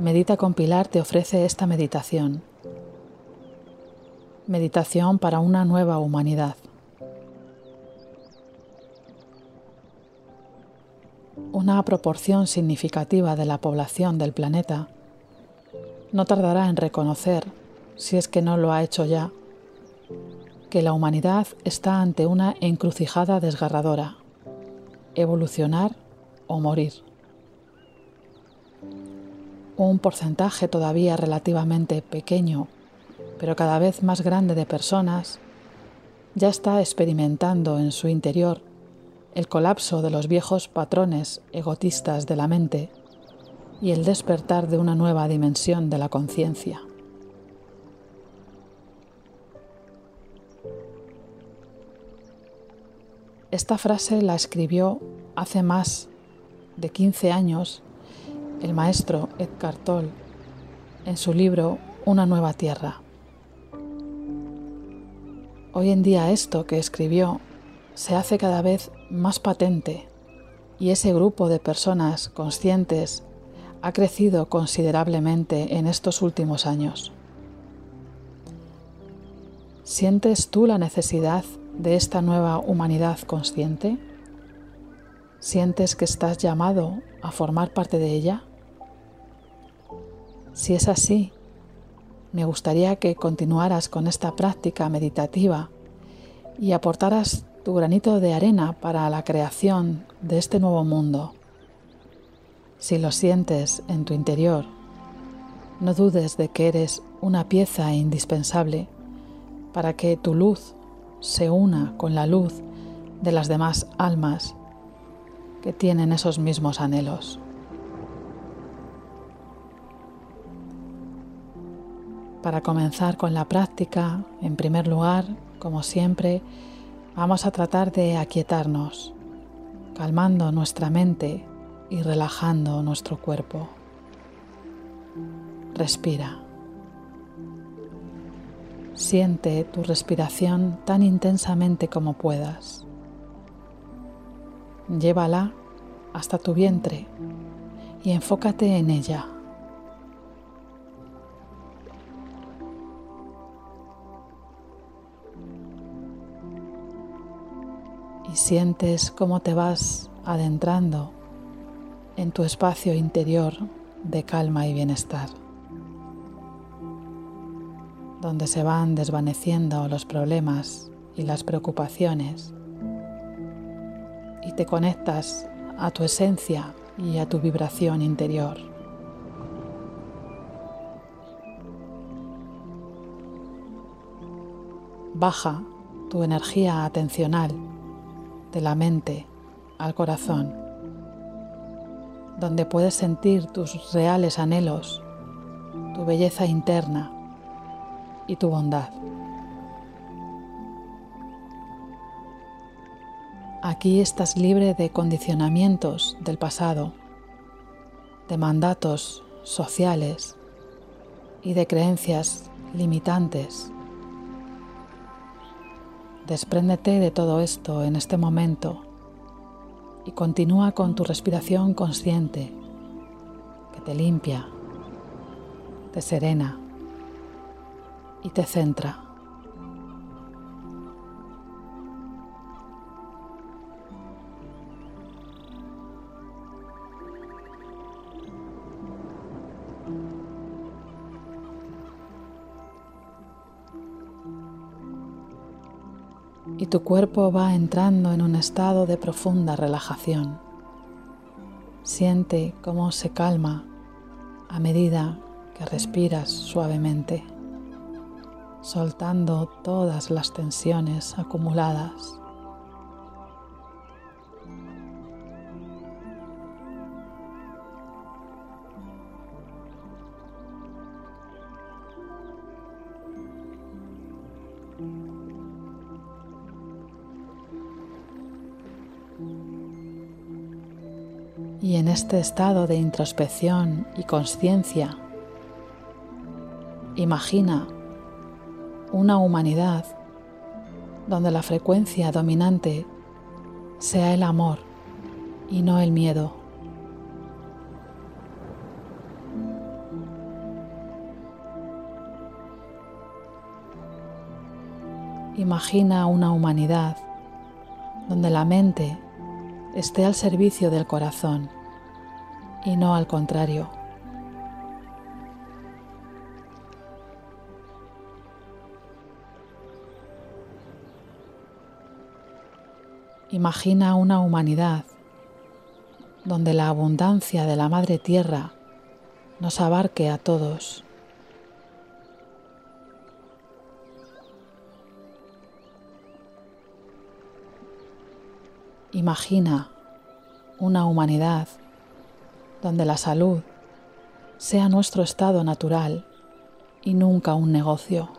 Medita con Pilar te ofrece esta meditación. Meditación para una nueva humanidad. Una proporción significativa de la población del planeta no tardará en reconocer, si es que no lo ha hecho ya, que la humanidad está ante una encrucijada desgarradora, evolucionar o morir. Un porcentaje todavía relativamente pequeño, pero cada vez más grande de personas ya está experimentando en su interior el colapso de los viejos patrones egotistas de la mente y el despertar de una nueva dimensión de la conciencia. Esta frase la escribió hace más de 15 años el maestro Edgar Toll en su libro Una nueva tierra. Hoy en día esto que escribió se hace cada vez más patente y ese grupo de personas conscientes ha crecido considerablemente en estos últimos años. ¿Sientes tú la necesidad de esta nueva humanidad consciente? ¿Sientes que estás llamado a formar parte de ella? Si es así, me gustaría que continuaras con esta práctica meditativa y aportaras tu granito de arena para la creación de este nuevo mundo. Si lo sientes en tu interior, no dudes de que eres una pieza indispensable para que tu luz se una con la luz de las demás almas que tienen esos mismos anhelos. Para comenzar con la práctica, en primer lugar, como siempre, vamos a tratar de aquietarnos, calmando nuestra mente y relajando nuestro cuerpo. Respira. Siente tu respiración tan intensamente como puedas. Llévala hasta tu vientre y enfócate en ella. Sientes cómo te vas adentrando en tu espacio interior de calma y bienestar donde se van desvaneciendo los problemas y las preocupaciones y te conectas a tu esencia y a tu vibración interior. Baja tu energía atencional de la mente al corazón, donde puedes sentir tus reales anhelos, tu belleza interna y tu bondad. Aquí estás libre de condicionamientos del pasado, de mandatos sociales y de creencias limitantes. Despréndete de todo esto en este momento y continúa con tu respiración consciente que te limpia, te serena y te centra. Tu cuerpo va entrando en un estado de profunda relajación. Siente cómo se calma a medida que respiras suavemente soltando todas las tensiones acumuladas. Y en este estado de introspección y conciencia, imagina una humanidad donde la frecuencia dominante sea el amor y no el miedo. Imagina una humanidad donde la mente esté al servicio del corazón y no al contrario. Imagina una humanidad donde la abundancia de la Madre Tierra nos abarque a todos. Imagina una humanidad donde la salud sea nuestro estado natural y nunca un negocio.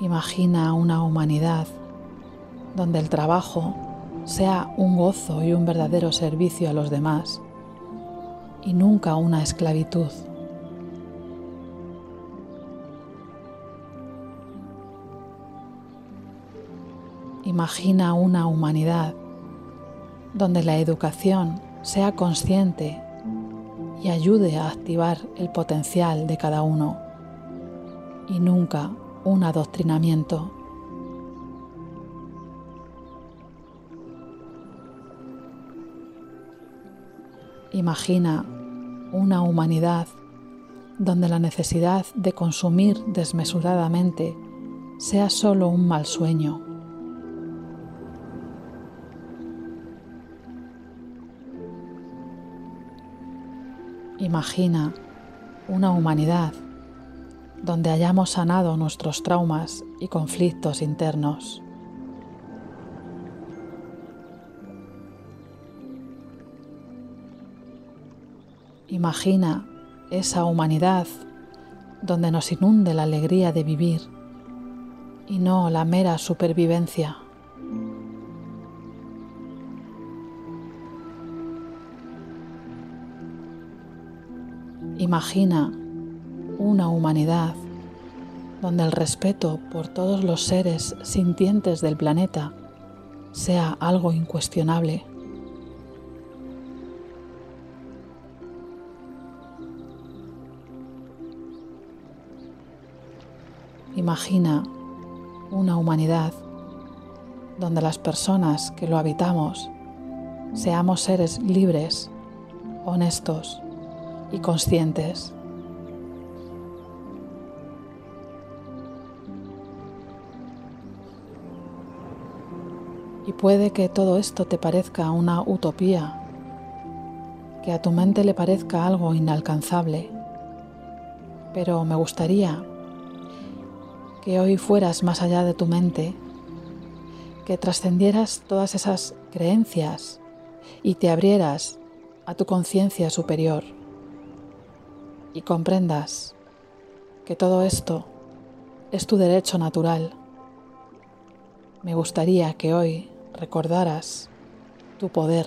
Imagina una humanidad donde el trabajo sea un gozo y un verdadero servicio a los demás y nunca una esclavitud. Imagina una humanidad donde la educación sea consciente y ayude a activar el potencial de cada uno y nunca un adoctrinamiento. Imagina una humanidad donde la necesidad de consumir desmesuradamente sea solo un mal sueño. Imagina una humanidad donde hayamos sanado nuestros traumas y conflictos internos. Imagina esa humanidad donde nos inunde la alegría de vivir y no la mera supervivencia. Imagina una humanidad donde el respeto por todos los seres sintientes del planeta sea algo incuestionable. Imagina una humanidad donde las personas que lo habitamos seamos seres libres, honestos y conscientes. Y puede que todo esto te parezca una utopía, que a tu mente le parezca algo inalcanzable, pero me gustaría que hoy fueras más allá de tu mente, que trascendieras todas esas creencias y te abrieras a tu conciencia superior y comprendas que todo esto es tu derecho natural. Me gustaría que hoy recordaras tu poder,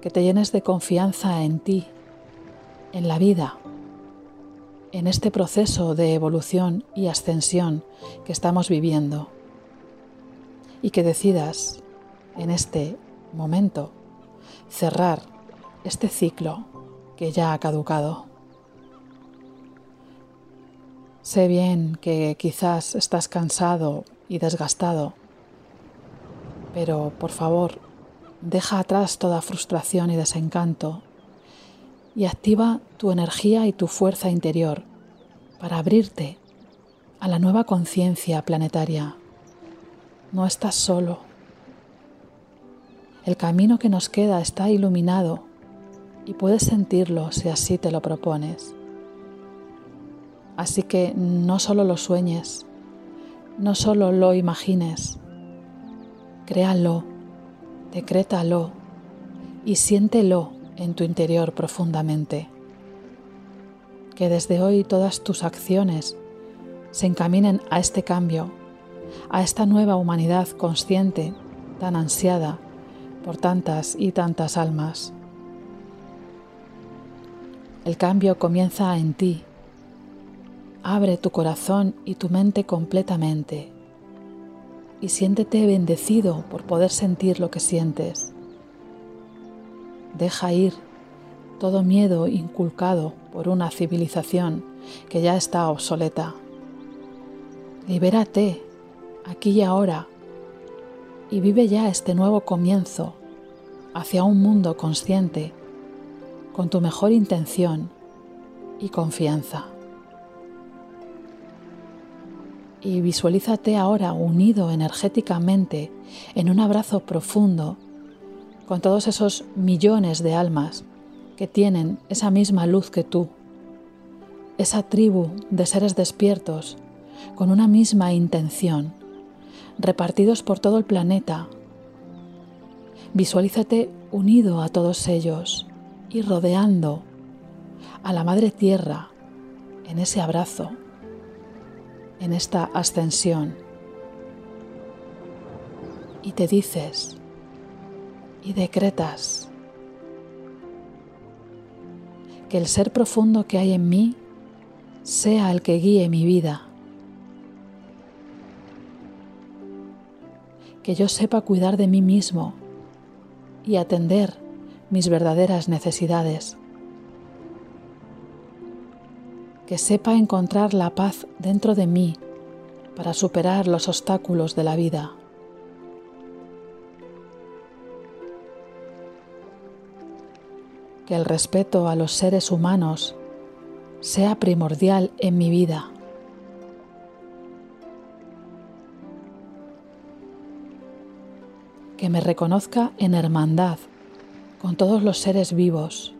que te llenes de confianza en ti, en la vida, en este proceso de evolución y ascensión que estamos viviendo y que decidas en este momento cerrar este ciclo que ya ha caducado. Sé bien que quizás estás cansado y desgastado pero por favor, deja atrás toda frustración y desencanto y activa tu energía y tu fuerza interior para abrirte a la nueva conciencia planetaria. No estás solo. El camino que nos queda está iluminado y puedes sentirlo si así te lo propones. Así que no solo lo sueñes, no solo lo imagines, Créalo, decrétalo y siéntelo en tu interior profundamente. Que desde hoy todas tus acciones se encaminen a este cambio, a esta nueva humanidad consciente tan ansiada por tantas y tantas almas. El cambio comienza en ti. Abre tu corazón y tu mente completamente y siéntete bendecido por poder sentir lo que sientes. Deja ir todo miedo inculcado por una civilización que ya está obsoleta. Libérate aquí y ahora y vive ya este nuevo comienzo hacia un mundo consciente con tu mejor intención y confianza. Y visualízate ahora unido energéticamente en un abrazo profundo con todos esos millones de almas que tienen esa misma luz que tú, esa tribu de seres despiertos con una misma intención, repartidos por todo el planeta. Visualízate unido a todos ellos y rodeando a la Madre Tierra en ese abrazo, en esta ascensión. Y te dices y decretas que el ser profundo que hay en mí sea el que guíe mi vida. Que yo sepa cuidar de mí mismo y atender mis verdaderas necesidades. Que sepa encontrar la paz dentro de mí para superar los obstáculos de la vida. Que el respeto a los seres humanos sea primordial en mi vida. Que me reconozca en hermandad con todos los seres vivos.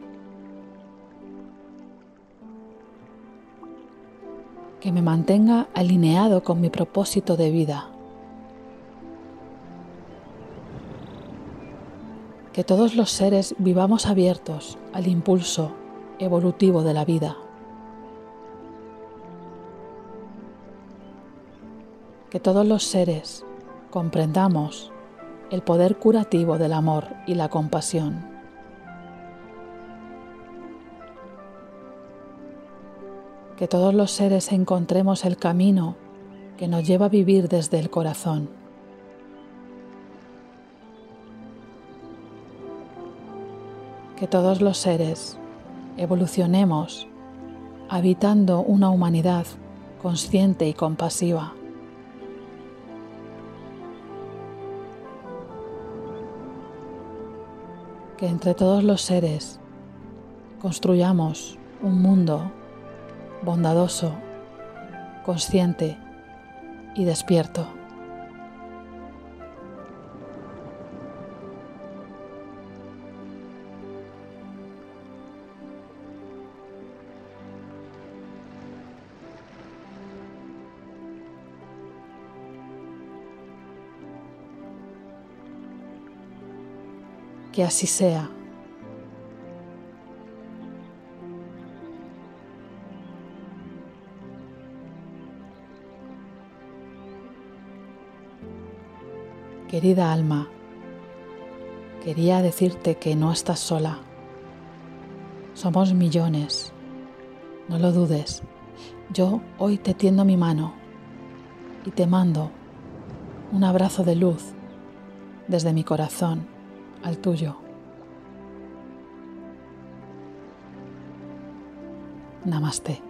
Que me mantenga alineado con mi propósito de vida. Que todos los seres vivamos abiertos al impulso evolutivo de la vida. Que todos los seres comprendamos el poder curativo del amor y la compasión. Que todos los seres encontremos el camino que nos lleva a vivir desde el corazón. Que todos los seres evolucionemos habitando una humanidad consciente y compasiva. que entre todos los seres construyamos un mundo bondadoso, consciente y despierto. que así sea. Querida alma, quería decirte que no estás sola. Somos millones. No lo dudes. Yo hoy te tiendo mi mano y te mando un abrazo de luz desde mi corazón al tuyo. Namaste.